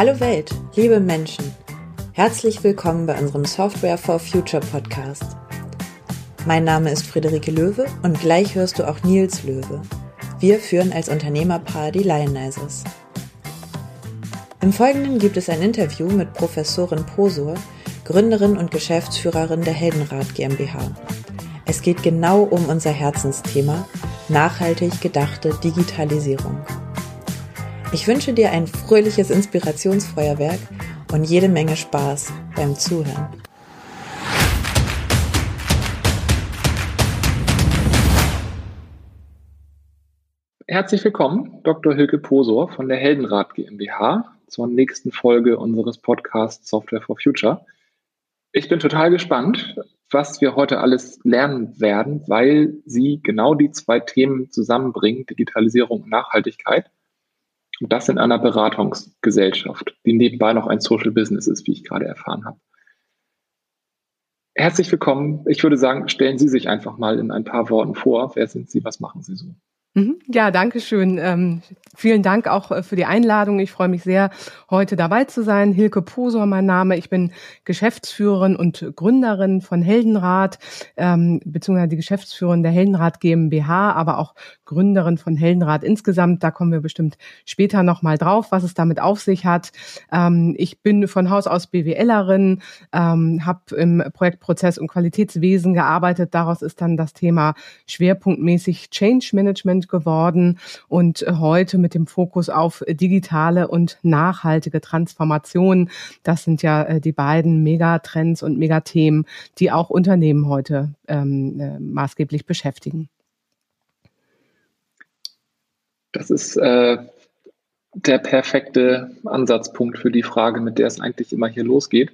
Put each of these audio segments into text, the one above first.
Hallo Welt, liebe Menschen. Herzlich willkommen bei unserem Software for Future Podcast. Mein Name ist Friederike Löwe und gleich hörst du auch Nils Löwe. Wir führen als Unternehmerpaar die Lionizers. Im Folgenden gibt es ein Interview mit Professorin Posor, Gründerin und Geschäftsführerin der Heldenrat GmbH. Es geht genau um unser Herzensthema, nachhaltig gedachte Digitalisierung. Ich wünsche dir ein fröhliches Inspirationsfeuerwerk und jede Menge Spaß beim Zuhören. Herzlich willkommen, Dr. Hilke Posor von der Heldenrat GmbH zur nächsten Folge unseres Podcasts Software for Future. Ich bin total gespannt, was wir heute alles lernen werden, weil sie genau die zwei Themen zusammenbringen, Digitalisierung und Nachhaltigkeit. Und das in einer Beratungsgesellschaft, die nebenbei noch ein Social Business ist, wie ich gerade erfahren habe. Herzlich willkommen. Ich würde sagen, stellen Sie sich einfach mal in ein paar Worten vor. Wer sind Sie? Was machen Sie so? Mhm. Ja, danke schön. Ähm, vielen Dank auch äh, für die Einladung. Ich freue mich sehr, heute dabei zu sein. Hilke Posor, mein Name. Ich bin Geschäftsführerin und Gründerin von Heldenrat, ähm, beziehungsweise die Geschäftsführerin der Heldenrat GmbH, aber auch Gründerin von Heldenrat insgesamt. Da kommen wir bestimmt später nochmal drauf, was es damit auf sich hat. Ähm, ich bin von Haus aus BWLerin, ähm, habe im Projektprozess und Qualitätswesen gearbeitet. Daraus ist dann das Thema schwerpunktmäßig Change Management Management geworden und äh, heute mit dem Fokus auf digitale und nachhaltige Transformation. Das sind ja äh, die beiden Megatrends und Megathemen, die auch Unternehmen heute ähm, äh, maßgeblich beschäftigen. Das ist äh, der perfekte Ansatzpunkt für die Frage, mit der es eigentlich immer hier losgeht.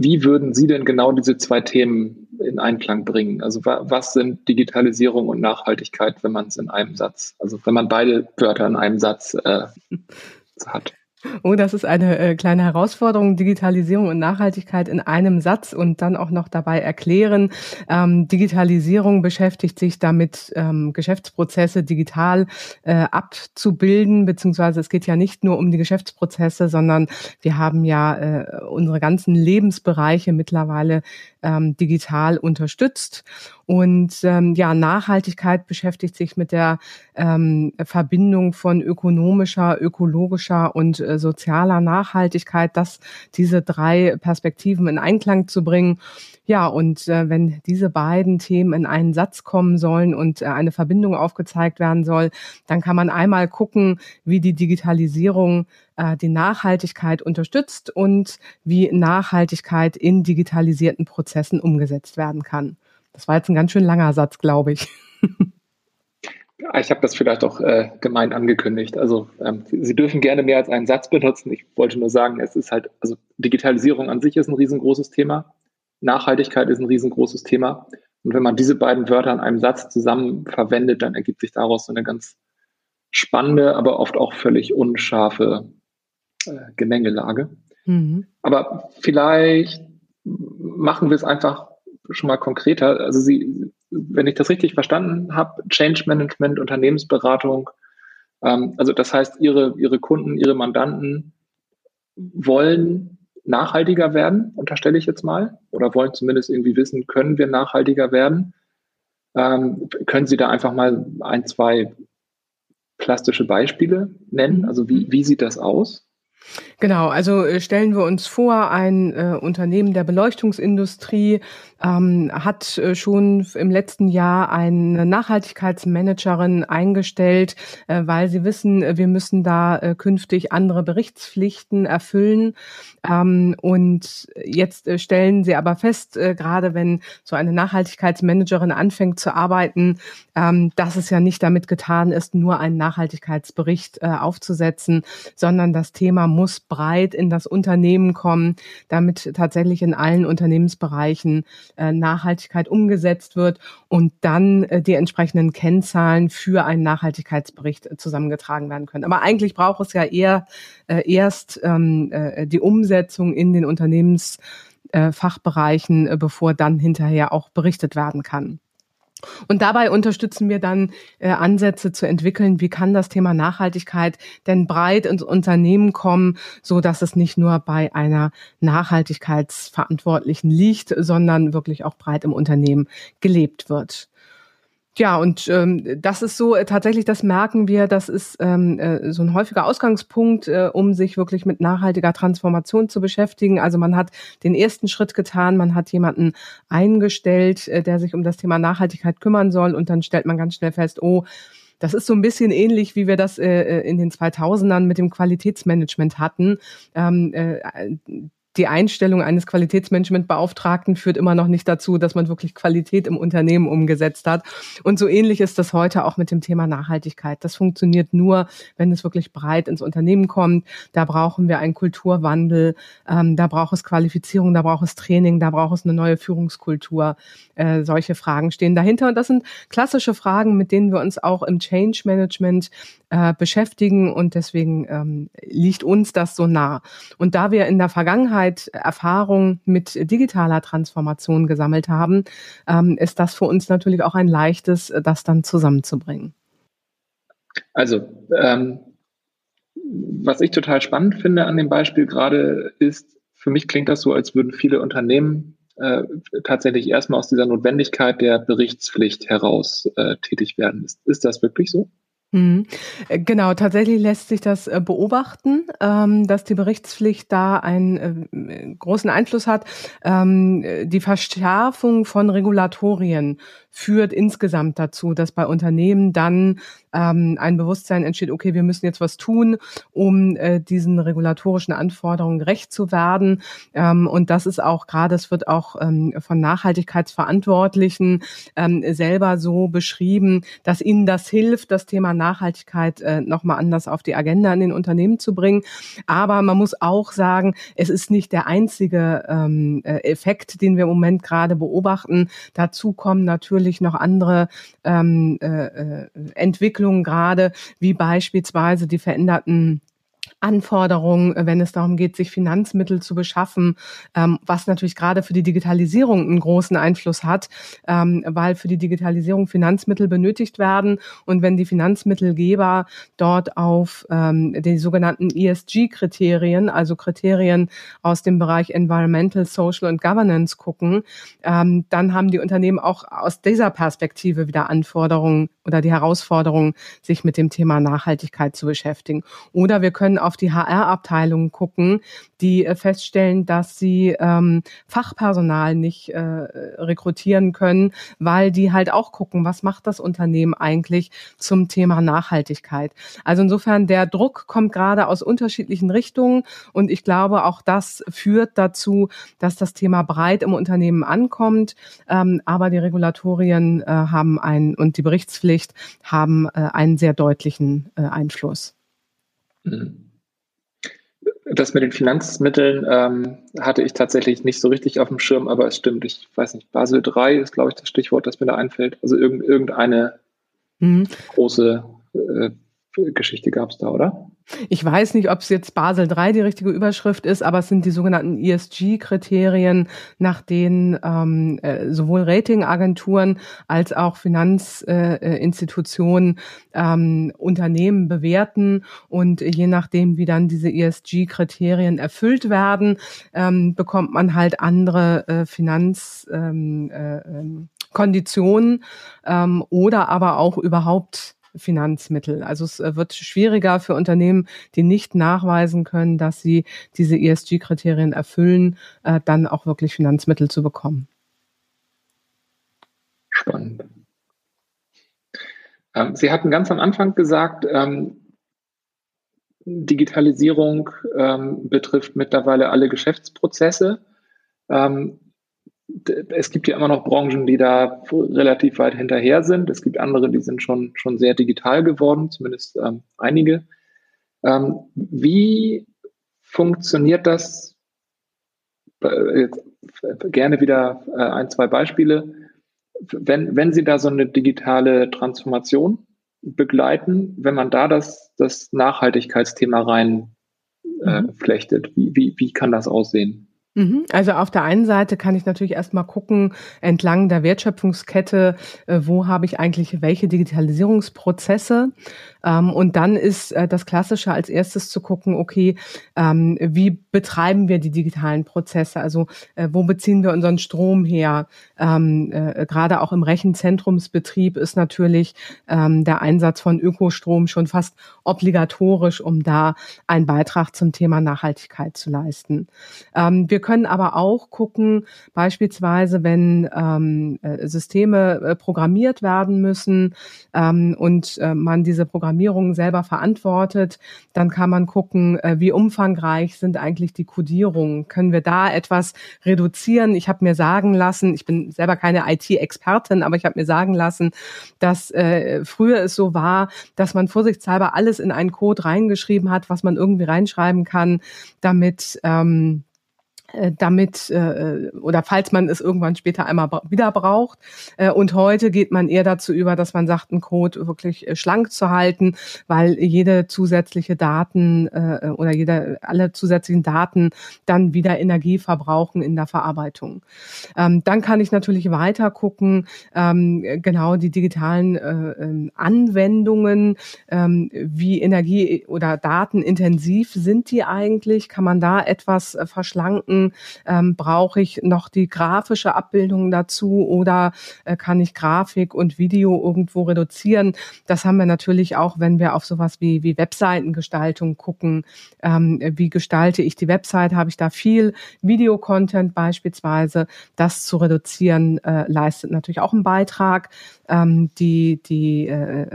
Wie würden Sie denn genau diese zwei Themen in Einklang bringen? Also was sind Digitalisierung und Nachhaltigkeit, wenn man es in einem Satz, also wenn man beide Wörter in einem Satz äh, hat? Oh, das ist eine äh, kleine Herausforderung, Digitalisierung und Nachhaltigkeit in einem Satz und dann auch noch dabei erklären. Ähm, Digitalisierung beschäftigt sich damit, ähm, Geschäftsprozesse digital äh, abzubilden, beziehungsweise es geht ja nicht nur um die Geschäftsprozesse, sondern wir haben ja äh, unsere ganzen Lebensbereiche mittlerweile ähm, digital unterstützt. Und ähm, ja, Nachhaltigkeit beschäftigt sich mit der ähm, Verbindung von ökonomischer, ökologischer und äh, sozialer Nachhaltigkeit, dass diese drei Perspektiven in Einklang zu bringen. Ja, und äh, wenn diese beiden Themen in einen Satz kommen sollen und äh, eine Verbindung aufgezeigt werden soll, dann kann man einmal gucken, wie die Digitalisierung äh, die Nachhaltigkeit unterstützt und wie Nachhaltigkeit in digitalisierten Prozessen umgesetzt werden kann. Das war jetzt ein ganz schön langer Satz, glaube ich. Ich habe das vielleicht auch äh, gemein angekündigt. Also ähm, Sie dürfen gerne mehr als einen Satz benutzen. Ich wollte nur sagen, es ist halt, also Digitalisierung an sich ist ein riesengroßes Thema. Nachhaltigkeit ist ein riesengroßes Thema. Und wenn man diese beiden Wörter in einem Satz zusammen verwendet, dann ergibt sich daraus so eine ganz spannende, aber oft auch völlig unscharfe äh, Gemengelage. Mhm. Aber vielleicht machen wir es einfach schon mal konkreter. Also Sie, wenn ich das richtig verstanden habe, Change Management, Unternehmensberatung, ähm, also das heißt, Ihre, Ihre Kunden, Ihre Mandanten wollen nachhaltiger werden, unterstelle ich jetzt mal, oder wollen zumindest irgendwie wissen, können wir nachhaltiger werden? Ähm, können Sie da einfach mal ein, zwei plastische Beispiele nennen? Also wie, wie sieht das aus? Genau, also äh, stellen wir uns vor, ein äh, Unternehmen der Beleuchtungsindustrie ähm, hat äh, schon im letzten Jahr eine Nachhaltigkeitsmanagerin eingestellt, äh, weil sie wissen, wir müssen da äh, künftig andere Berichtspflichten erfüllen. Ähm, und jetzt äh, stellen sie aber fest, äh, gerade wenn so eine Nachhaltigkeitsmanagerin anfängt zu arbeiten, ähm, dass es ja nicht damit getan ist, nur einen Nachhaltigkeitsbericht äh, aufzusetzen, sondern das Thema muss breit in das Unternehmen kommen, damit tatsächlich in allen Unternehmensbereichen äh, Nachhaltigkeit umgesetzt wird und dann äh, die entsprechenden Kennzahlen für einen Nachhaltigkeitsbericht zusammengetragen werden können. Aber eigentlich braucht es ja eher äh, erst ähm, die Umsetzung in den Unternehmensfachbereichen, bevor dann hinterher auch berichtet werden kann. Und dabei unterstützen wir dann äh, Ansätze zu entwickeln, wie kann das Thema Nachhaltigkeit denn breit ins Unternehmen kommen, so dass es nicht nur bei einer Nachhaltigkeitsverantwortlichen liegt, sondern wirklich auch breit im Unternehmen gelebt wird. Ja, und ähm, das ist so äh, tatsächlich, das merken wir, das ist ähm, äh, so ein häufiger Ausgangspunkt, äh, um sich wirklich mit nachhaltiger Transformation zu beschäftigen. Also man hat den ersten Schritt getan, man hat jemanden eingestellt, äh, der sich um das Thema Nachhaltigkeit kümmern soll und dann stellt man ganz schnell fest, oh, das ist so ein bisschen ähnlich, wie wir das äh, äh in den 2000ern mit dem Qualitätsmanagement hatten. Ähm, äh, die Einstellung eines Qualitätsmanagementbeauftragten führt immer noch nicht dazu, dass man wirklich Qualität im Unternehmen umgesetzt hat. Und so ähnlich ist das heute auch mit dem Thema Nachhaltigkeit. Das funktioniert nur, wenn es wirklich breit ins Unternehmen kommt. Da brauchen wir einen Kulturwandel, ähm, da braucht es Qualifizierung, da braucht es Training, da braucht es eine neue Führungskultur. Äh, solche Fragen stehen dahinter. Und das sind klassische Fragen, mit denen wir uns auch im Change Management äh, beschäftigen. Und deswegen ähm, liegt uns das so nah. Und da wir in der Vergangenheit Zeit Erfahrung mit digitaler Transformation gesammelt haben, ähm, ist das für uns natürlich auch ein leichtes, das dann zusammenzubringen. Also, ähm, was ich total spannend finde an dem Beispiel gerade ist, für mich klingt das so, als würden viele Unternehmen äh, tatsächlich erstmal aus dieser Notwendigkeit der Berichtspflicht heraus äh, tätig werden. Ist, ist das wirklich so? Mhm. Äh, genau, tatsächlich lässt sich das äh, beobachten, ähm, dass die Berichtspflicht da einen äh, großen Einfluss hat. Ähm, die Verschärfung von Regulatorien führt insgesamt dazu, dass bei Unternehmen dann ähm, ein Bewusstsein entsteht, okay, wir müssen jetzt was tun, um diesen regulatorischen Anforderungen gerecht zu werden. Und das ist auch gerade, es wird auch von Nachhaltigkeitsverantwortlichen selber so beschrieben, dass ihnen das hilft, das Thema Nachhaltigkeit äh, nochmal anders auf die Agenda in den Unternehmen zu bringen. Aber man muss auch sagen, es ist nicht der einzige ähm, äh, Effekt, den wir im Moment gerade beobachten. Dazu kommen natürlich noch andere ähm, äh, äh Entwicklungen Entwicklungen gerade, wie beispielsweise die veränderten Anforderungen, äh, wenn es darum geht, sich Finanzmittel zu beschaffen, ähm, was natürlich gerade für die Digitalisierung einen großen Einfluss hat, ähm, weil für die Digitalisierung Finanzmittel benötigt werden. Und wenn die Finanzmittelgeber dort auf ähm, die sogenannten ESG-Kriterien, also Kriterien aus dem Bereich Environmental, Social und Governance gucken, ähm, dann haben die Unternehmen auch aus dieser Perspektive wieder Anforderungen oder die Herausforderung, sich mit dem Thema Nachhaltigkeit zu beschäftigen. Oder wir können auf die HR-Abteilungen gucken, die äh, feststellen, dass sie ähm, Fachpersonal nicht äh, rekrutieren können, weil die halt auch gucken, was macht das Unternehmen eigentlich zum Thema Nachhaltigkeit. Also insofern, der Druck kommt gerade aus unterschiedlichen Richtungen und ich glaube, auch das führt dazu, dass das Thema breit im Unternehmen ankommt, ähm, aber die Regulatorien äh, haben einen und die Berichtspflicht haben äh, einen sehr deutlichen äh, Einfluss. Mhm. Das mit den Finanzmitteln ähm, hatte ich tatsächlich nicht so richtig auf dem Schirm, aber es stimmt. Ich weiß nicht, Basel 3 ist, glaube ich, das Stichwort, das mir da einfällt. Also irgendeine mhm. große äh, Geschichte gab es da, oder? Ich weiß nicht, ob es jetzt Basel III die richtige Überschrift ist, aber es sind die sogenannten ESG-Kriterien, nach denen ähm, äh, sowohl Ratingagenturen als auch Finanzinstitutionen äh, ähm, Unternehmen bewerten. Und je nachdem, wie dann diese ESG-Kriterien erfüllt werden, ähm, bekommt man halt andere äh, Finanzkonditionen ähm, äh, ähm, ähm, oder aber auch überhaupt Finanzmittel. Also es äh, wird schwieriger für Unternehmen, die nicht nachweisen können, dass sie diese ESG-Kriterien erfüllen, äh, dann auch wirklich Finanzmittel zu bekommen. Spannend. Ähm, sie hatten ganz am Anfang gesagt, ähm, Digitalisierung ähm, betrifft mittlerweile alle Geschäftsprozesse es gibt ja immer noch Branchen, die da relativ weit hinterher sind. Es gibt andere, die sind schon, schon sehr digital geworden, zumindest ähm, einige. Ähm, wie funktioniert das? Äh, jetzt, äh, gerne wieder äh, ein, zwei Beispiele. Wenn, wenn Sie da so eine digitale Transformation begleiten, wenn man da das, das Nachhaltigkeitsthema rein äh, mhm. flechtet, wie, wie, wie kann das aussehen? Mhm. Also auf der einen Seite kann ich natürlich erstmal gucken, entlang der Wertschöpfungskette, äh, wo habe ich eigentlich welche Digitalisierungsprozesse. Ähm, und dann ist äh, das Klassische als erstes zu gucken, okay, ähm, wie betreiben wir die digitalen Prozesse? Also äh, wo beziehen wir unseren Strom her? Ähm, gerade auch im Rechenzentrumsbetrieb ist natürlich der Einsatz von Ökostrom schon fast obligatorisch, um da einen Beitrag zum Thema Nachhaltigkeit zu leisten. wir können aber auch gucken, beispielsweise, wenn ähm, äh, Systeme äh, programmiert werden müssen ähm, und äh, man diese Programmierung selber verantwortet, dann kann man gucken, äh, wie umfangreich sind eigentlich die Codierungen. Können wir da etwas reduzieren? Ich habe mir sagen lassen, ich bin selber keine IT-Expertin, aber ich habe mir sagen lassen, dass äh, früher es so war, dass man vorsichtshalber alles in einen Code reingeschrieben hat, was man irgendwie reinschreiben kann, damit ähm, äh, damit äh, oder falls man es irgendwann später einmal wieder braucht. Äh, und heute geht man eher dazu über, dass man sagt, einen Code wirklich äh, schlank zu halten, weil jede zusätzliche Daten äh, oder jede alle zusätzlichen Daten dann wieder Energie verbrauchen in der Verarbeitung. Ähm, dann kann ich natürlich weiter gucken, ähm, genau die digitalen äh, ähm, Anwendungen, ähm, wie Energie oder datenintensiv sind die eigentlich? Kann man da etwas äh, verschlanken? Gucken, ähm, brauche ich noch die grafische Abbildung dazu oder äh, kann ich Grafik und Video irgendwo reduzieren? Das haben wir natürlich auch, wenn wir auf sowas wie, wie Webseitengestaltung gucken. Ähm, wie gestalte ich die Website? Habe ich da viel Videocontent beispielsweise? Das zu reduzieren äh, leistet natürlich auch einen Beitrag ähm, die, die äh,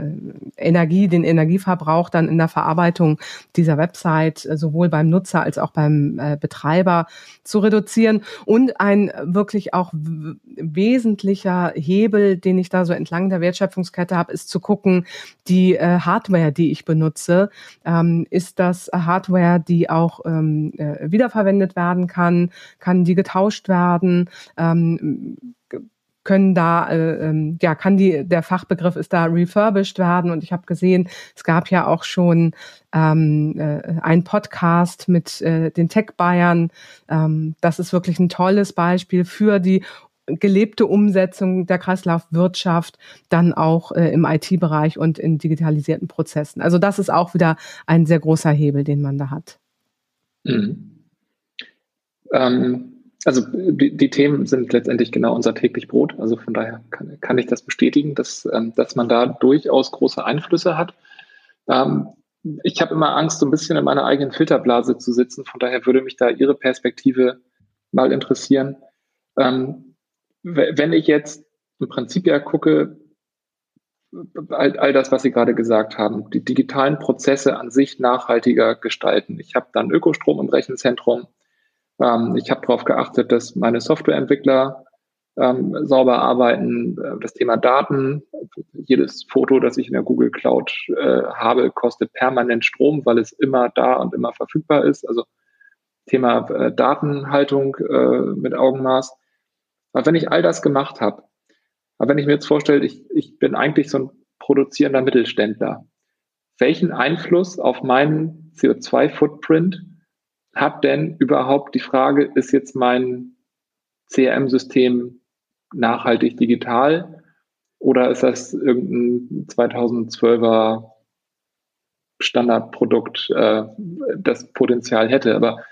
Energie, den Energieverbrauch dann in der Verarbeitung dieser Website äh, sowohl beim Nutzer als auch beim äh, Betreiber zu reduzieren. Und ein wirklich auch wesentlicher Hebel, den ich da so entlang der Wertschöpfungskette habe, ist zu gucken, die äh, Hardware, die ich benutze, ähm, ist das Hardware, die auch ähm, äh, wiederverwendet werden kann, kann die getauscht werden, ähm, können da, äh, ähm, ja, kann die, der Fachbegriff ist da refurbished werden. Und ich habe gesehen, es gab ja auch schon ähm, äh, ein Podcast mit äh, den Tech-Bayern. Ähm, das ist wirklich ein tolles Beispiel für die gelebte Umsetzung der Kreislaufwirtschaft dann auch äh, im IT-Bereich und in digitalisierten Prozessen. Also das ist auch wieder ein sehr großer Hebel, den man da hat. Mhm. Ähm, also die, die, Themen sind letztendlich genau unser täglich Brot. Also von daher kann, kann ich das bestätigen, dass, ähm, dass man da durchaus große Einflüsse hat. Ähm, ich habe immer Angst, so ein bisschen in meiner eigenen Filterblase zu sitzen. Von daher würde mich da Ihre Perspektive mal interessieren. Ähm, wenn ich jetzt im Prinzip ja gucke, all, all das, was Sie gerade gesagt haben, die digitalen Prozesse an sich nachhaltiger gestalten. Ich habe dann Ökostrom im Rechenzentrum ähm, ich habe darauf geachtet, dass meine Softwareentwickler ähm, sauber arbeiten. Äh, das Thema Daten, jedes Foto, das ich in der Google Cloud äh, habe, kostet permanent Strom, weil es immer da und immer verfügbar ist. Also Thema äh, Datenhaltung äh, mit Augenmaß. Aber wenn ich all das gemacht habe, aber wenn ich mir jetzt vorstelle, ich, ich bin eigentlich so ein produzierender Mittelständler, welchen Einfluss auf meinen CO2-Footprint hat denn überhaupt die Frage, ist jetzt mein CRM-System nachhaltig digital oder ist das irgendein 2012er Standardprodukt, äh, das Potenzial hätte? Aber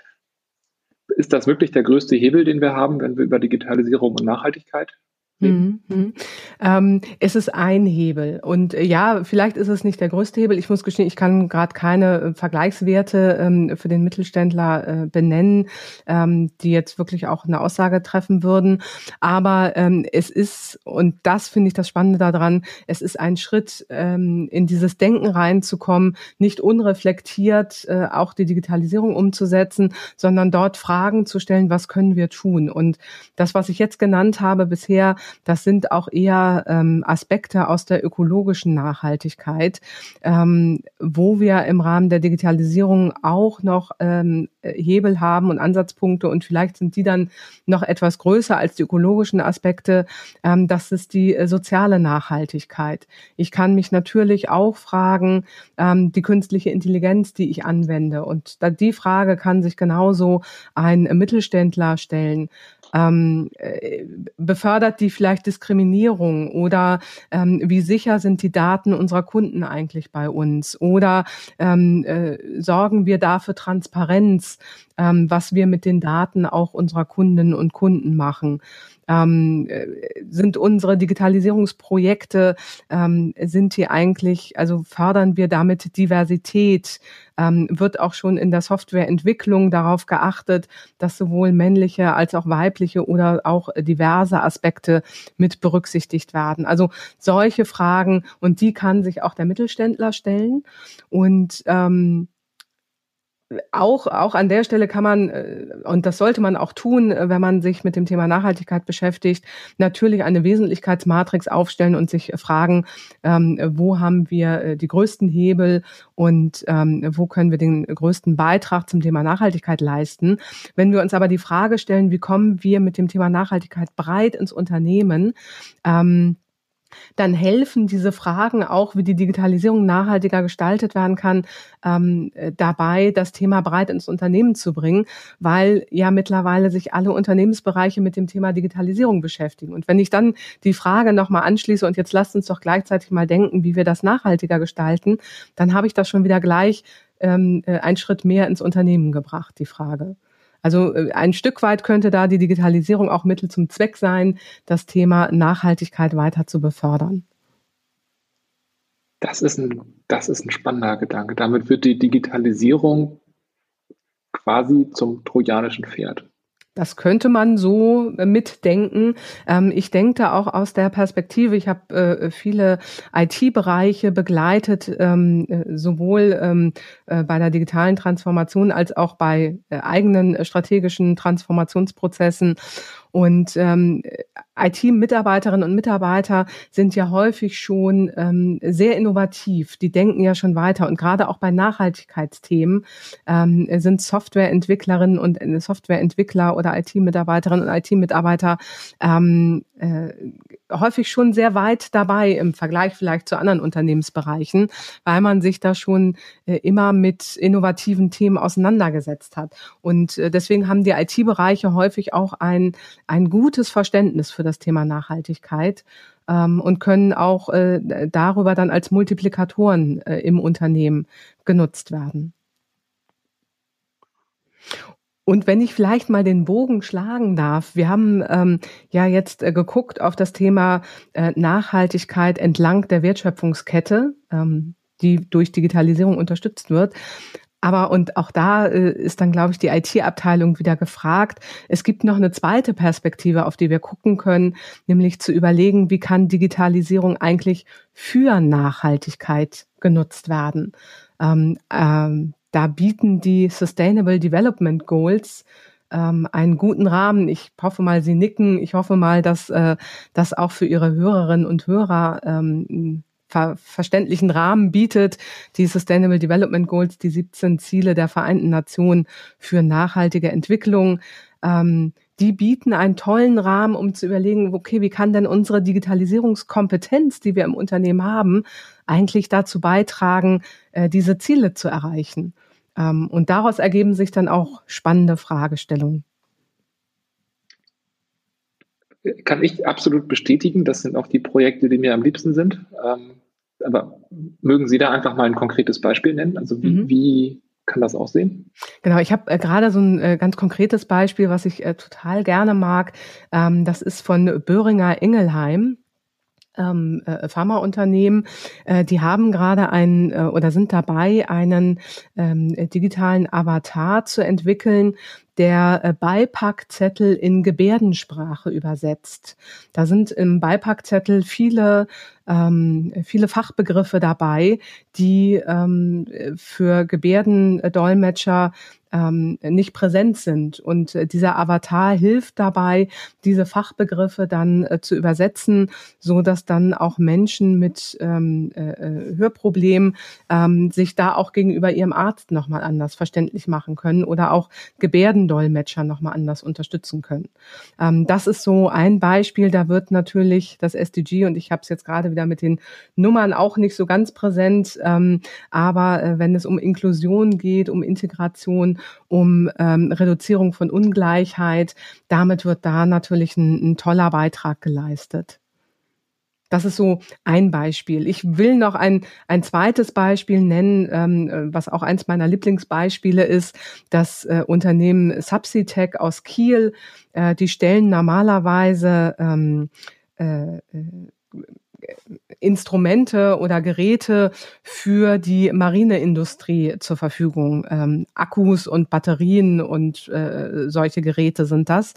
ist das wirklich der größte Hebel, den wir haben, wenn wir über Digitalisierung und Nachhaltigkeit Mhm. mhm. Ähm, es ist ein Hebel und äh, ja, vielleicht ist es nicht der größte Hebel. Ich muss gestehen, ich kann gerade keine äh, Vergleichswerte ähm, für den Mittelständler äh, benennen, ähm, die jetzt wirklich auch eine Aussage treffen würden. Aber ähm, es ist und das finde ich das Spannende daran. Es ist ein Schritt ähm, in dieses Denken reinzukommen, nicht unreflektiert äh, auch die Digitalisierung umzusetzen, sondern dort Fragen zu stellen: Was können wir tun? Und das, was ich jetzt genannt habe bisher das sind auch eher ähm, Aspekte aus der ökologischen Nachhaltigkeit, ähm, wo wir im Rahmen der Digitalisierung auch noch ähm, Hebel haben und Ansatzpunkte und vielleicht sind die dann noch etwas größer als die ökologischen Aspekte. Ähm, das ist die äh, soziale Nachhaltigkeit. Ich kann mich natürlich auch fragen, ähm, die künstliche Intelligenz, die ich anwende. Und die Frage kann sich genauso ein Mittelständler stellen ähm, äh, befördert die vielleicht Diskriminierung oder ähm, wie sicher sind die Daten unserer Kunden eigentlich bei uns oder ähm, äh, sorgen wir dafür Transparenz, ähm, was wir mit den Daten auch unserer Kundinnen und Kunden machen ähm, äh, sind unsere Digitalisierungsprojekte, ähm, sind die eigentlich, also fördern wir damit Diversität? Ähm, wird auch schon in der Softwareentwicklung darauf geachtet, dass sowohl männliche als auch weibliche oder auch diverse Aspekte mit berücksichtigt werden. Also solche Fragen und die kann sich auch der Mittelständler stellen und ähm, auch, auch an der Stelle kann man, äh, und das sollte man auch tun, äh, wenn man sich mit dem Thema Nachhaltigkeit beschäftigt, natürlich eine Wesentlichkeitsmatrix aufstellen und sich fragen, ähm, wo haben wir äh, die größten Hebel und ähm, wo können wir den größten Beitrag zum Thema Nachhaltigkeit leisten. Wenn wir uns aber die Frage stellen, wie kommen wir mit dem Thema Nachhaltigkeit breit ins Unternehmen, ähm, dann helfen diese Fragen auch, wie die Digitalisierung nachhaltiger gestaltet werden kann, ähm, äh, dabei, das Thema breit ins Unternehmen zu bringen, weil ja mittlerweile sich alle Unternehmensbereiche mit dem Thema Digitalisierung beschäftigen. Und wenn ich dann die Frage nochmal anschließe und jetzt lasst uns doch gleichzeitig mal denken, wie wir das nachhaltiger gestalten, dann habe ich das schon wieder gleich ähm, äh, einen Schritt mehr ins Unternehmen gebracht, die Frage. Also äh, ein Stück weit könnte da die Digitalisierung auch Mittel zum Zweck sein, das Thema Nachhaltigkeit weiter zu befördern. Das ist ein, das ist ein spannender Gedanke. Damit wird die Digitalisierung quasi zum trojanischen Pferd. Das könnte man so äh, mitdenken. Ähm, ich denke da auch aus der Perspektive, ich habe äh, viele IT-Bereiche begleitet, ähm, äh, sowohl ähm, bei der digitalen Transformation als auch bei eigenen strategischen Transformationsprozessen. Und ähm, IT-Mitarbeiterinnen und Mitarbeiter sind ja häufig schon ähm, sehr innovativ. Die denken ja schon weiter. Und gerade auch bei Nachhaltigkeitsthemen ähm, sind Softwareentwicklerinnen und äh, Softwareentwickler oder IT-Mitarbeiterinnen und IT-Mitarbeiter ähm, äh, häufig schon sehr weit dabei im Vergleich vielleicht zu anderen Unternehmensbereichen, weil man sich da schon äh, immer mit innovativen Themen auseinandergesetzt hat. Und äh, deswegen haben die IT-Bereiche häufig auch ein, ein gutes Verständnis für das Thema Nachhaltigkeit ähm, und können auch äh, darüber dann als Multiplikatoren äh, im Unternehmen genutzt werden. Und wenn ich vielleicht mal den Bogen schlagen darf, wir haben ähm, ja jetzt äh, geguckt auf das Thema äh, Nachhaltigkeit entlang der Wertschöpfungskette, ähm, die durch Digitalisierung unterstützt wird. Aber und auch da äh, ist dann, glaube ich, die IT-Abteilung wieder gefragt. Es gibt noch eine zweite Perspektive, auf die wir gucken können, nämlich zu überlegen, wie kann Digitalisierung eigentlich für Nachhaltigkeit genutzt werden. Ähm, ähm, da bieten die Sustainable Development Goals ähm, einen guten Rahmen. Ich hoffe mal, Sie nicken. Ich hoffe mal, dass äh, das auch für Ihre Hörerinnen und Hörer ähm, ver verständlichen Rahmen bietet. Die Sustainable Development Goals, die 17 Ziele der Vereinten Nationen für nachhaltige Entwicklung. Ähm, die bieten einen tollen Rahmen, um zu überlegen, okay, wie kann denn unsere Digitalisierungskompetenz, die wir im Unternehmen haben, eigentlich dazu beitragen, äh, diese Ziele zu erreichen? Ähm, und daraus ergeben sich dann auch spannende Fragestellungen. Kann ich absolut bestätigen. Das sind auch die Projekte, die mir am liebsten sind. Ähm, aber mögen Sie da einfach mal ein konkretes Beispiel nennen? Also wie, mhm. wie kann das aussehen? Genau, ich habe äh, gerade so ein äh, ganz konkretes Beispiel, was ich äh, total gerne mag. Ähm, das ist von Böhringer Ingelheim ähm, äh, Pharmaunternehmen, äh, die haben gerade einen äh, oder sind dabei, einen ähm, digitalen Avatar zu entwickeln, der äh, Beipackzettel in Gebärdensprache übersetzt. Da sind im Beipackzettel viele ähm, viele Fachbegriffe dabei, die ähm, für Gebärdendolmetscher ähm, nicht präsent sind. Und äh, dieser Avatar hilft dabei, diese Fachbegriffe dann äh, zu übersetzen, so dass dann auch Menschen mit ähm, äh, äh Hörproblemen ähm, sich da auch gegenüber ihrem Arzt nochmal anders verständlich machen können oder auch Gebärdendolmetscher nochmal anders unterstützen können. Ähm, das ist so ein Beispiel. Da wird natürlich das SDG und ich habe es jetzt gerade wieder mit den Nummern auch nicht so ganz präsent, ähm, aber äh, wenn es um Inklusion geht, um Integration, um ähm, Reduzierung von Ungleichheit, damit wird da natürlich ein, ein toller Beitrag geleistet. Das ist so ein Beispiel. Ich will noch ein, ein zweites Beispiel nennen, ähm, was auch eins meiner Lieblingsbeispiele ist. Das äh, Unternehmen Subsitech aus Kiel. Äh, die stellen normalerweise ähm, äh, äh Instrumente oder Geräte für die Marineindustrie zur Verfügung. Ähm, Akkus und Batterien und äh, solche Geräte sind das.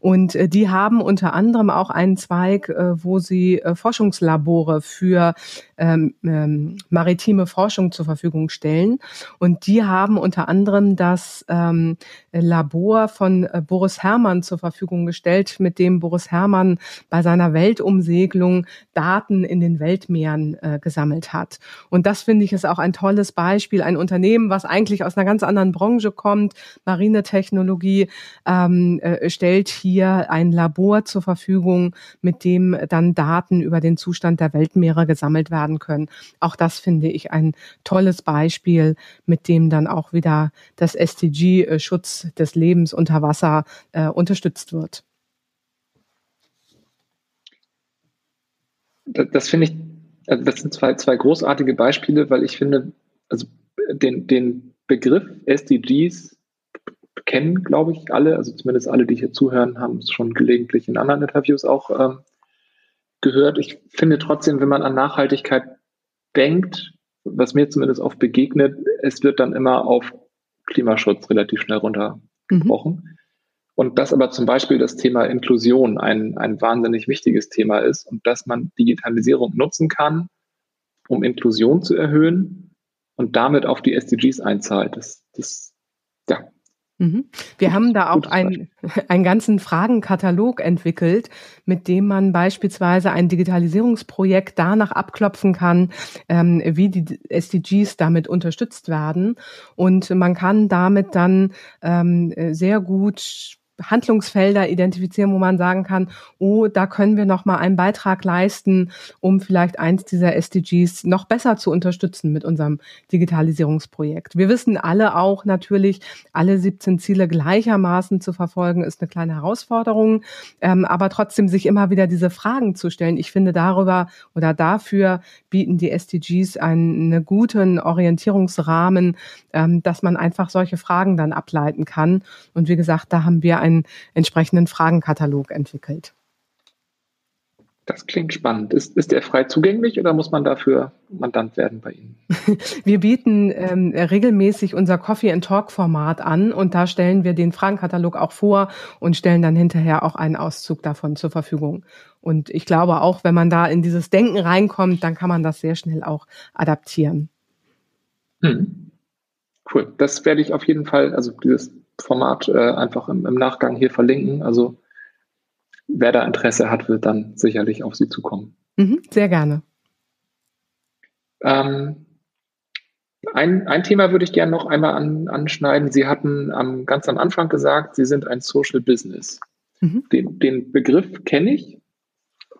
Und äh, die haben unter anderem auch einen Zweig, äh, wo sie äh, Forschungslabore für ähm, ähm, maritime Forschung zur Verfügung stellen. Und die haben unter anderem das ähm, Labor von äh, Boris Herrmann zur Verfügung gestellt, mit dem Boris Herrmann bei seiner Weltumsegelung Daten in den Weltmeeren äh, gesammelt hat. Und das finde ich ist auch ein tolles Beispiel. Ein Unternehmen, was eigentlich aus einer ganz anderen Branche kommt, Marinetechnologie, ähm, äh, stellt hier ein Labor zur Verfügung, mit dem dann Daten über den Zustand der Weltmeere gesammelt werden können. Auch das finde ich ein tolles Beispiel, mit dem dann auch wieder das SDG-Schutz äh, des Lebens unter Wasser äh, unterstützt wird. das, das finde ich, also das sind zwei, zwei großartige Beispiele, weil ich finde, also den, den Begriff SDGs kennen, glaube ich, alle, also zumindest alle, die hier zuhören, haben es schon gelegentlich in anderen Interviews auch ähm, gehört. Ich finde trotzdem, wenn man an Nachhaltigkeit denkt, was mir zumindest oft begegnet, es wird dann immer auf Klimaschutz relativ schnell runtergebrochen. Mhm. Und dass aber zum Beispiel das Thema Inklusion ein, ein wahnsinnig wichtiges Thema ist und dass man Digitalisierung nutzen kann, um Inklusion zu erhöhen und damit auf die SDGs einzahlt. Das, das ja. Wir haben da auch einen, einen ganzen Fragenkatalog entwickelt, mit dem man beispielsweise ein Digitalisierungsprojekt danach abklopfen kann, ähm, wie die SDGs damit unterstützt werden. Und man kann damit dann ähm, sehr gut Handlungsfelder identifizieren, wo man sagen kann, oh, da können wir noch mal einen Beitrag leisten, um vielleicht eins dieser SDGs noch besser zu unterstützen mit unserem Digitalisierungsprojekt. Wir wissen alle auch natürlich, alle 17 Ziele gleichermaßen zu verfolgen, ist eine kleine Herausforderung, ähm, aber trotzdem sich immer wieder diese Fragen zu stellen. Ich finde darüber oder dafür bieten die SDGs einen, einen guten Orientierungsrahmen, ähm, dass man einfach solche Fragen dann ableiten kann. Und wie gesagt, da haben wir einen entsprechenden Fragenkatalog entwickelt. Das klingt spannend. Ist, ist der frei zugänglich oder muss man dafür Mandant werden bei Ihnen? Wir bieten ähm, regelmäßig unser Coffee and Talk Format an und da stellen wir den Fragenkatalog auch vor und stellen dann hinterher auch einen Auszug davon zur Verfügung. Und ich glaube auch, wenn man da in dieses Denken reinkommt, dann kann man das sehr schnell auch adaptieren. Hm. Cool. Das werde ich auf jeden Fall, also dieses Format äh, einfach im, im, Nachgang hier verlinken. Also wer da Interesse hat, wird dann sicherlich auf Sie zukommen. Mhm, sehr gerne. Ähm, ein, ein Thema würde ich gerne noch einmal an, anschneiden. Sie hatten am, ganz am Anfang gesagt, Sie sind ein Social Business. Mhm. Den, den Begriff kenne ich.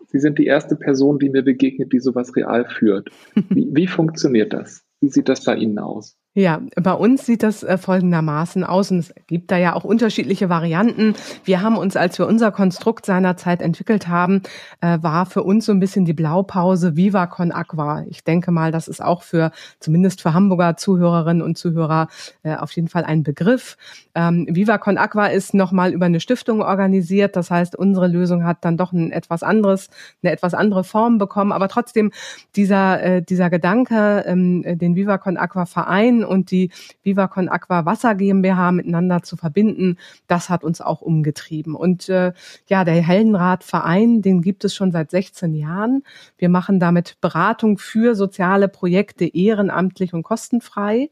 Sie sind die erste Person, die mir begegnet, die sowas real führt. Wie, wie funktioniert das? Wie sieht das bei Ihnen aus? Ja, bei uns sieht das äh, folgendermaßen aus und es gibt da ja auch unterschiedliche Varianten. Wir haben uns, als wir unser Konstrukt seinerzeit entwickelt haben, äh, war für uns so ein bisschen die Blaupause Viva Con Aqua. Ich denke mal, das ist auch für zumindest für Hamburger Zuhörerinnen und Zuhörer äh, auf jeden Fall ein Begriff. Ähm, Viva Con Aqua ist nochmal über eine Stiftung organisiert. Das heißt, unsere Lösung hat dann doch ein etwas anderes, eine etwas andere Form bekommen. Aber trotzdem dieser, dieser Gedanke, ähm, den Viva Con Aqua Verein und die Viva Con Aqua Wasser GmbH miteinander zu verbinden, das hat uns auch umgetrieben. Und äh, ja, der Heldenrat Verein, den gibt es schon seit 16 Jahren. Wir machen damit Beratung für soziale Projekte ehrenamtlich und kostenfrei.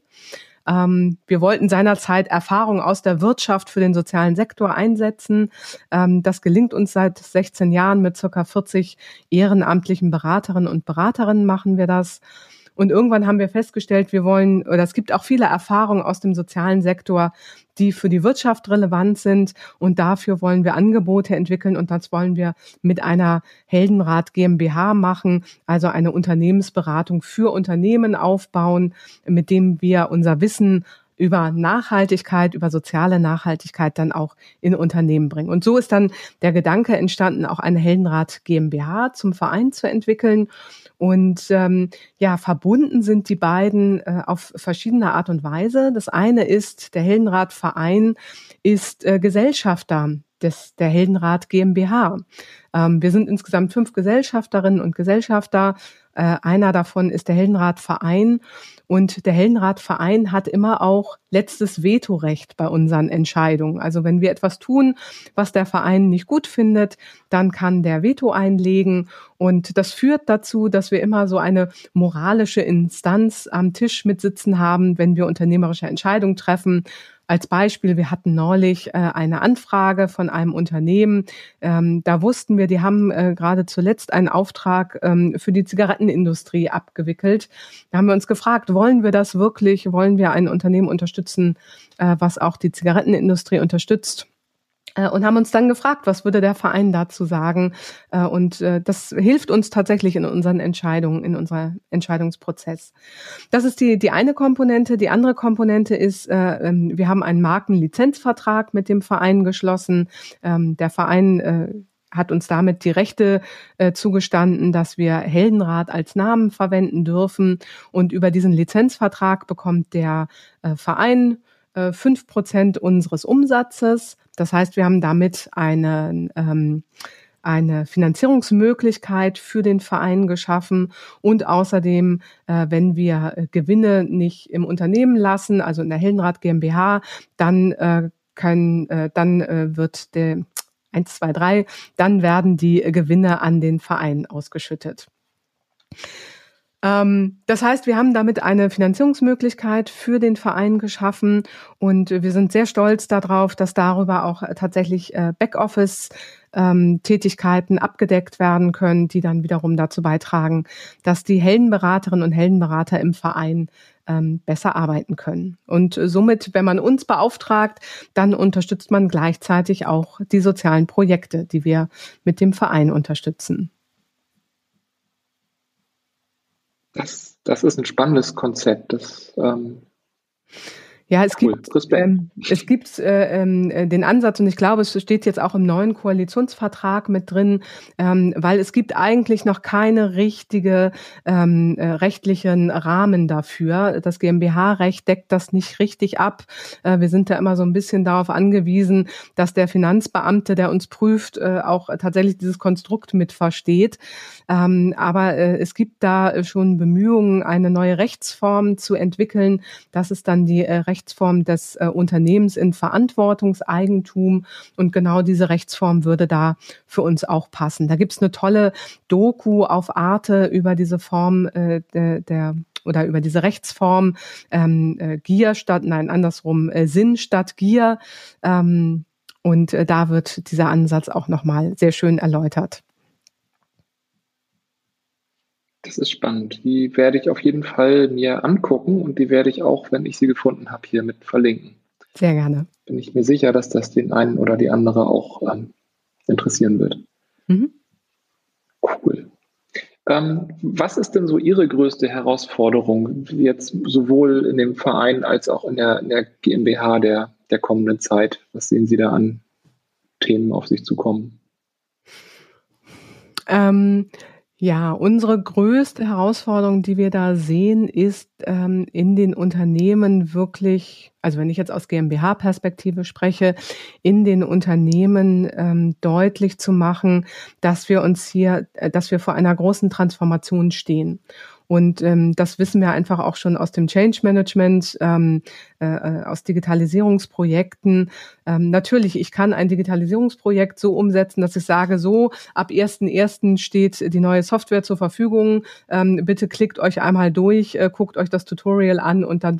Ähm, wir wollten seinerzeit Erfahrung aus der Wirtschaft für den sozialen Sektor einsetzen. Ähm, das gelingt uns seit 16 Jahren mit circa 40 ehrenamtlichen Beraterinnen und Beraterinnen machen wir das. Und irgendwann haben wir festgestellt, wir wollen, oder es gibt auch viele Erfahrungen aus dem sozialen Sektor, die für die Wirtschaft relevant sind. Und dafür wollen wir Angebote entwickeln. Und das wollen wir mit einer Heldenrat GmbH machen, also eine Unternehmensberatung für Unternehmen aufbauen, mit dem wir unser Wissen über Nachhaltigkeit, über soziale Nachhaltigkeit dann auch in Unternehmen bringen. Und so ist dann der Gedanke entstanden, auch eine Heldenrat GmbH zum Verein zu entwickeln. Und ähm, ja, verbunden sind die beiden äh, auf verschiedene Art und Weise. Das eine ist, der Heldenrat Verein ist äh, Gesellschafter des, der Heldenrat GmbH. Ähm, wir sind insgesamt fünf Gesellschafterinnen und Gesellschafter. Äh, einer davon ist der Heldenrat Verein. Und der Heldenrat Verein hat immer auch letztes Vetorecht bei unseren Entscheidungen. Also wenn wir etwas tun, was der Verein nicht gut findet, dann kann der Veto einlegen. Und das führt dazu, dass wir immer so eine moralische Instanz am Tisch mitsitzen haben, wenn wir unternehmerische Entscheidungen treffen als Beispiel, wir hatten neulich äh, eine Anfrage von einem Unternehmen. Ähm, da wussten wir, die haben äh, gerade zuletzt einen Auftrag ähm, für die Zigarettenindustrie abgewickelt. Da haben wir uns gefragt, wollen wir das wirklich? Wollen wir ein Unternehmen unterstützen, äh, was auch die Zigarettenindustrie unterstützt? Äh, und haben uns dann gefragt, was würde der Verein dazu sagen? Äh, und äh, das hilft uns tatsächlich in unseren Entscheidungen, in unserem Entscheidungsprozess. Das ist die, die eine Komponente. Die andere Komponente ist, ähm, wir haben einen Markenlizenzvertrag mit dem Verein geschlossen. Ähm, der Verein hat uns damit die Rechte zugestanden, dass wir Heldenrat als Namen verwenden dürfen. Und über diesen Lizenzvertrag bekommt der Verein fünf Prozent unseres Umsatzes. Das heißt, wir haben damit eine, ähm, eine Finanzierungsmöglichkeit für den Verein geschaffen und außerdem, äh, wenn wir äh, Gewinne nicht im Unternehmen lassen, also in der Heldenrat GmbH, dann äh, können, äh, dann äh, wird der eins, zwei, drei, dann werden die Gewinne an den Verein ausgeschüttet. Ähm, das heißt, wir haben damit eine Finanzierungsmöglichkeit für den Verein geschaffen und wir sind sehr stolz darauf, dass darüber auch tatsächlich äh, Backoffice ähm, abgedeckt werden können, die dann wiederum dazu beitragen, dass die Heldenberaterinnen und Heldenberater im Verein ähm, besser arbeiten können. Und somit, wenn man uns beauftragt, dann unterstützt man gleichzeitig auch die sozialen Projekte, die wir mit dem Verein unterstützen. Das, das ist ein spannendes Konzept. Das ähm, ja, es cool. gibt, ähm, es gibt äh, äh, den Ansatz und ich glaube, es steht jetzt auch im neuen Koalitionsvertrag mit drin, ähm, weil es gibt eigentlich noch keine richtige ähm, äh, rechtlichen Rahmen dafür. Das GmbH-Recht deckt das nicht richtig ab. Äh, wir sind da immer so ein bisschen darauf angewiesen, dass der Finanzbeamte, der uns prüft, äh, auch tatsächlich dieses Konstrukt mit versteht. Ähm, aber äh, es gibt da schon Bemühungen, eine neue Rechtsform zu entwickeln. Das ist dann die äh, Rechtsform des äh, Unternehmens in Verantwortungseigentum. Und genau diese Rechtsform würde da für uns auch passen. Da gibt's eine tolle Doku auf Arte über diese Form äh, der, der oder über diese Rechtsform ähm, äh, Gier statt, nein, andersrum, äh, Sinn statt Gier. Ähm, und äh, da wird dieser Ansatz auch nochmal sehr schön erläutert. Das ist spannend. Die werde ich auf jeden Fall mir angucken und die werde ich auch, wenn ich sie gefunden habe, hier mit verlinken. Sehr gerne. Bin ich mir sicher, dass das den einen oder die andere auch ähm, interessieren wird. Mhm. Cool. Ähm, was ist denn so Ihre größte Herausforderung jetzt sowohl in dem Verein als auch in der, in der GmbH der, der kommenden Zeit? Was sehen Sie da an Themen auf sich zukommen? Ähm, ja, unsere größte Herausforderung, die wir da sehen, ist ähm, in den Unternehmen wirklich, also wenn ich jetzt aus GmbH-Perspektive spreche, in den Unternehmen ähm, deutlich zu machen, dass wir uns hier, äh, dass wir vor einer großen Transformation stehen. Und ähm, das wissen wir einfach auch schon aus dem Change Management, ähm, äh, äh, aus Digitalisierungsprojekten. Ähm, natürlich, ich kann ein Digitalisierungsprojekt so umsetzen, dass ich sage, so ab 1.1. steht die neue Software zur Verfügung. Ähm, bitte klickt euch einmal durch, äh, guckt euch das Tutorial an und dann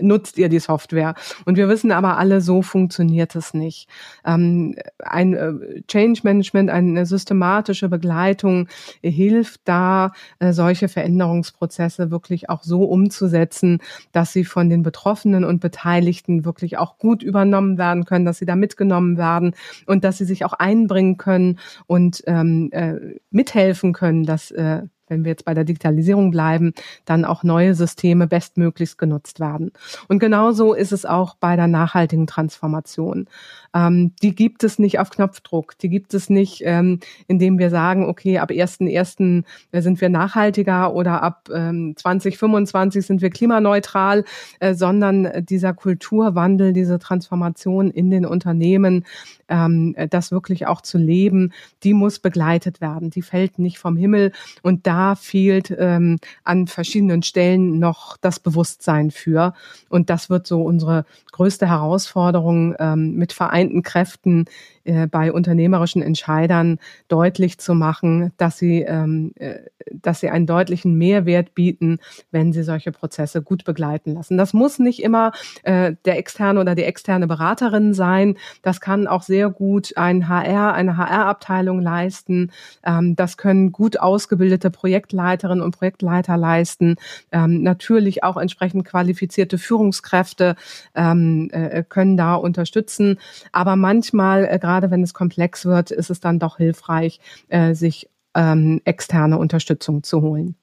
nutzt ihr die Software. Und wir wissen aber alle, so funktioniert es nicht. Ähm, ein äh, Change Management, eine systematische Begleitung hilft da, äh, solche Veränderungsprozesse wirklich auch so umzusetzen, dass sie von den Betroffenen und Beteiligten wirklich auch gut übernommen werden können, dass sie da mitgenommen werden und dass sie sich auch einbringen können und ähm, äh, mithelfen können, dass äh, wenn wir jetzt bei der Digitalisierung bleiben, dann auch neue Systeme bestmöglichst genutzt werden. Und genauso ist es auch bei der nachhaltigen Transformation. Ähm, die gibt es nicht auf Knopfdruck. Die gibt es nicht, ähm, indem wir sagen, okay, ab 1.1. sind wir nachhaltiger oder ab ähm, 2025 sind wir klimaneutral, äh, sondern dieser Kulturwandel, diese Transformation in den Unternehmen, ähm, das wirklich auch zu leben, die muss begleitet werden. Die fällt nicht vom Himmel. Und da fehlt ähm, an verschiedenen Stellen noch das Bewusstsein für. Und das wird so unsere größte Herausforderung ähm, mit vereinten Kräften äh, bei unternehmerischen Entscheidern deutlich zu machen, dass sie, ähm, äh, dass sie einen deutlichen Mehrwert bieten, wenn sie solche Prozesse gut begleiten lassen. Das muss nicht immer äh, der externe oder die externe Beraterin sein. Das kann auch sehr gut ein HR, eine HR-Abteilung leisten. Ähm, das können gut ausgebildete Projektleiterinnen und Projektleiter leisten. Ähm, natürlich auch entsprechend qualifizierte Führungskräfte ähm, äh, können da unterstützen. Aber manchmal, äh, gerade gerade wenn es komplex wird, ist es dann doch hilfreich, äh, sich ähm, externe Unterstützung zu holen.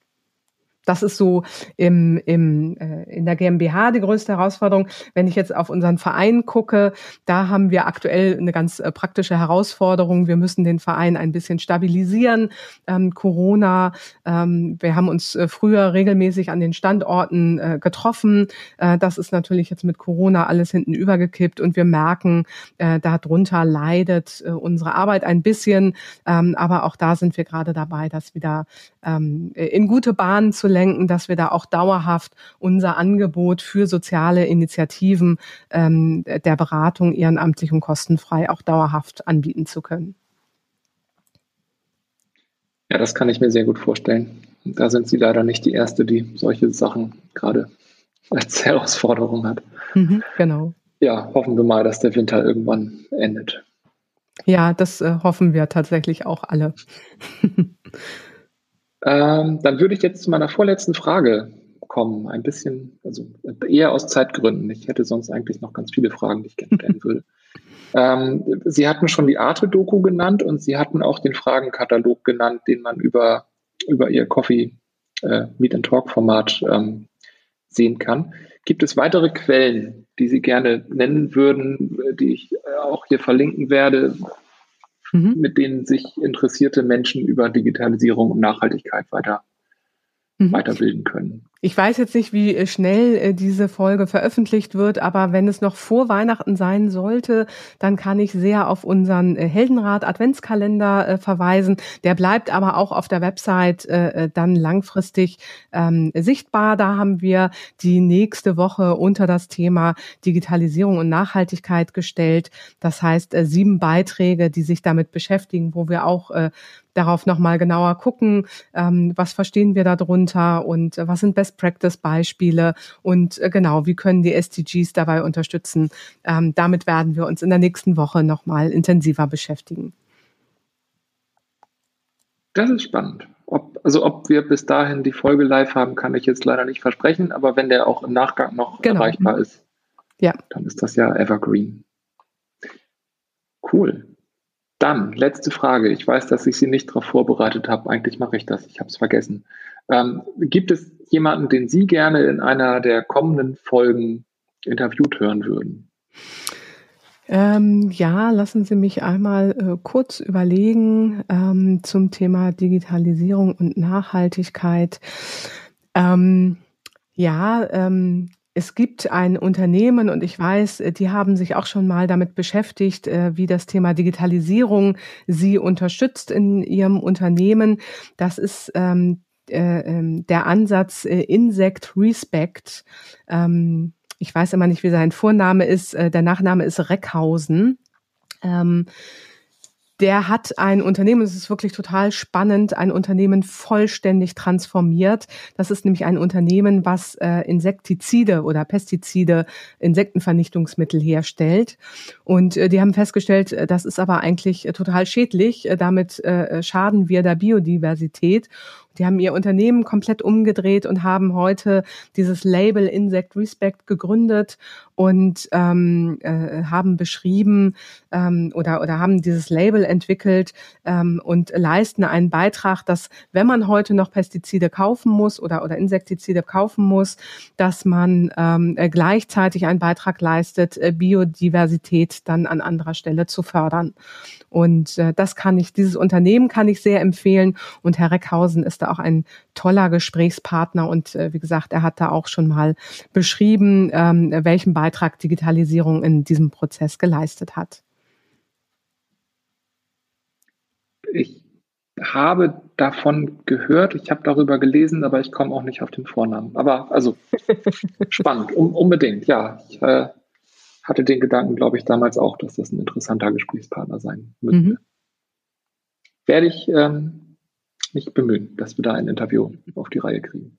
Das ist so im, im, äh, in der GmbH die größte Herausforderung. Wenn ich jetzt auf unseren Verein gucke, da haben wir aktuell eine ganz äh, praktische Herausforderung. Wir müssen den Verein ein bisschen stabilisieren. Ähm, Corona, ähm, wir haben uns äh, früher regelmäßig an den Standorten äh, getroffen. Äh, das ist natürlich jetzt mit Corona alles hinten übergekippt und wir merken, äh, darunter leidet äh, unsere Arbeit ein bisschen. Ähm, aber auch da sind wir gerade dabei, das wieder ähm, in gute Bahnen zu lenken, dass wir da auch dauerhaft unser Angebot für soziale Initiativen ähm, der Beratung ehrenamtlich und kostenfrei auch dauerhaft anbieten zu können. Ja, das kann ich mir sehr gut vorstellen. Da sind Sie leider nicht die Erste, die solche Sachen gerade als Herausforderung hat. Mhm, genau. Ja, hoffen wir mal, dass der Winter irgendwann endet. Ja, das äh, hoffen wir tatsächlich auch alle. Ähm, dann würde ich jetzt zu meiner vorletzten Frage kommen. Ein bisschen, also eher aus Zeitgründen. Ich hätte sonst eigentlich noch ganz viele Fragen, die ich gerne stellen würde. Ähm, Sie hatten schon die Arte-Doku genannt und Sie hatten auch den Fragenkatalog genannt, den man über, über Ihr Coffee äh, Meet and Talk Format ähm, sehen kann. Gibt es weitere Quellen, die Sie gerne nennen würden, die ich äh, auch hier verlinken werde, mhm. mit denen sich interessierte Menschen über Digitalisierung und Nachhaltigkeit weiter mhm. weiterbilden können. Ich weiß jetzt nicht, wie äh, schnell äh, diese Folge veröffentlicht wird, aber wenn es noch vor Weihnachten sein sollte, dann kann ich sehr auf unseren äh, Heldenrat Adventskalender verweisen. Der bleibt aber auch auf der Website dann langfristig ähm, sichtbar. Da haben wir die nächste Woche unter das Thema Digitalisierung und Nachhaltigkeit gestellt. Das heißt, sieben Beiträge, die sich damit beschäftigen, wo wir auch darauf nochmal genauer gucken, ähm, was verstehen wir darunter und was sind Best Best-Practice-Beispiele und äh, genau, wie können die SDGs dabei unterstützen. Ähm, damit werden wir uns in der nächsten Woche nochmal intensiver beschäftigen. Das ist spannend. Ob, also ob wir bis dahin die Folge live haben, kann ich jetzt leider nicht versprechen, aber wenn der auch im Nachgang noch genau. erreichbar ist, ja. dann ist das ja evergreen. Cool. Dann, letzte Frage. Ich weiß, dass ich Sie nicht darauf vorbereitet habe. Eigentlich mache ich das. Ich habe es vergessen. Ähm, gibt es jemanden, den Sie gerne in einer der kommenden Folgen interviewt hören würden? Ähm, ja, lassen Sie mich einmal äh, kurz überlegen ähm, zum Thema Digitalisierung und Nachhaltigkeit. Ähm, ja, ähm, es gibt ein Unternehmen und ich weiß, die haben sich auch schon mal damit beschäftigt, äh, wie das Thema Digitalisierung sie unterstützt in ihrem Unternehmen. Das ist ähm, äh, ähm, der Ansatz äh, Insect Respect. Ähm, ich weiß immer nicht, wie sein Vorname ist. Äh, der Nachname ist Reckhausen. Ähm, der hat ein Unternehmen, es ist wirklich total spannend, ein Unternehmen vollständig transformiert. Das ist nämlich ein Unternehmen, was äh, Insektizide oder Pestizide, Insektenvernichtungsmittel herstellt. Und äh, die haben festgestellt, äh, das ist aber eigentlich äh, total schädlich. Äh, damit äh, schaden wir der Biodiversität. Die haben ihr Unternehmen komplett umgedreht und haben heute dieses Label Insect Respect gegründet und ähm, äh, haben beschrieben ähm, oder, oder haben dieses Label entwickelt ähm, und leisten einen Beitrag, dass wenn man heute noch Pestizide kaufen muss oder, oder Insektizide kaufen muss, dass man ähm, äh, gleichzeitig einen Beitrag leistet, äh, Biodiversität dann an anderer Stelle zu fördern. Und äh, das kann ich, dieses Unternehmen kann ich sehr empfehlen. Und Herr Reckhausen ist da auch ein toller Gesprächspartner. Und äh, wie gesagt, er hat da auch schon mal beschrieben, ähm, welchen Beitrag Digitalisierung in diesem Prozess geleistet hat. Ich habe davon gehört, ich habe darüber gelesen, aber ich komme auch nicht auf den Vornamen. Aber also spannend, um, unbedingt, ja. Ich, äh, hatte den Gedanken, glaube ich, damals auch, dass das ein interessanter Gesprächspartner sein müsste. Mhm. Werde ich ähm, mich bemühen, dass wir da ein Interview auf die Reihe kriegen.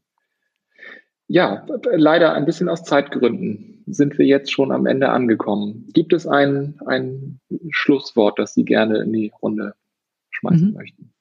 Ja, leider ein bisschen aus Zeitgründen sind wir jetzt schon am Ende angekommen. Gibt es ein, ein Schlusswort, das Sie gerne in die Runde schmeißen mhm. möchten?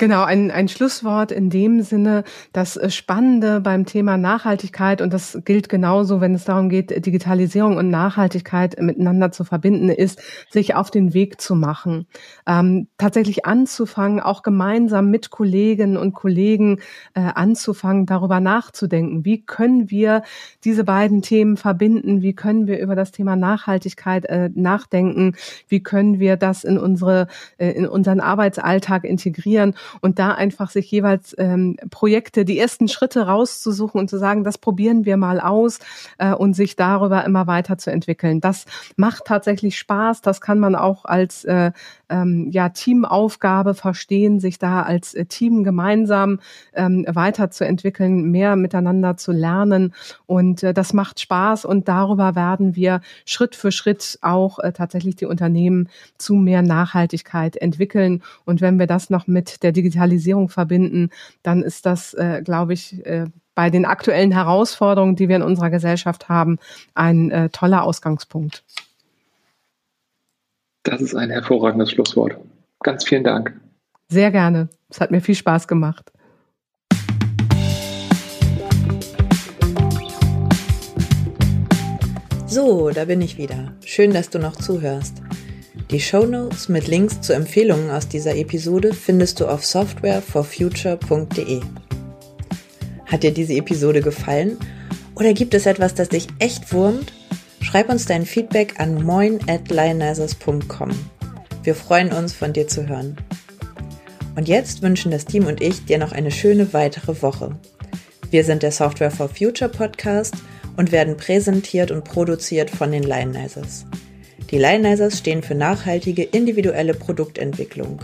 Genau, ein, ein Schlusswort in dem Sinne, das äh, Spannende beim Thema Nachhaltigkeit, und das gilt genauso, wenn es darum geht, Digitalisierung und Nachhaltigkeit miteinander zu verbinden, ist, sich auf den Weg zu machen. Ähm, tatsächlich anzufangen, auch gemeinsam mit Kolleginnen und Kollegen äh, anzufangen, darüber nachzudenken. Wie können wir diese beiden Themen verbinden? Wie können wir über das Thema Nachhaltigkeit äh, nachdenken? Wie können wir das in unsere, äh, in unseren Arbeitsalltag integrieren? Und da einfach sich jeweils ähm, Projekte, die ersten Schritte rauszusuchen und zu sagen, das probieren wir mal aus äh, und sich darüber immer weiter zu entwickeln. Das macht tatsächlich Spaß. Das kann man auch als äh, ähm, ja, Teamaufgabe verstehen, sich da als äh, Team gemeinsam ähm, weiterzuentwickeln, mehr miteinander zu lernen. Und äh, das macht Spaß und darüber werden wir Schritt für Schritt auch äh, tatsächlich die Unternehmen zu mehr Nachhaltigkeit entwickeln. Und wenn wir das noch mit der Digitalisierung verbinden, dann ist das, äh, glaube ich, äh, bei den aktuellen Herausforderungen, die wir in unserer Gesellschaft haben, ein äh, toller Ausgangspunkt. Das ist ein hervorragendes Schlusswort. Ganz vielen Dank. Sehr gerne. Es hat mir viel Spaß gemacht. So, da bin ich wieder. Schön, dass du noch zuhörst. Die Show Notes mit Links zu Empfehlungen aus dieser Episode findest du auf softwareforfuture.de. Hat dir diese Episode gefallen? Oder gibt es etwas, das dich echt wurmt? Schreib uns dein Feedback an moin@lionizers.com. Wir freuen uns, von dir zu hören. Und jetzt wünschen das Team und ich dir noch eine schöne weitere Woche. Wir sind der Software for Future Podcast und werden präsentiert und produziert von den Lionizers. Die Lionizers stehen für nachhaltige individuelle Produktentwicklung.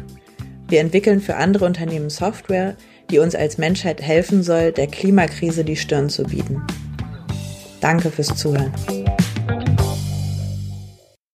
Wir entwickeln für andere Unternehmen Software, die uns als Menschheit helfen soll, der Klimakrise die Stirn zu bieten. Danke fürs Zuhören.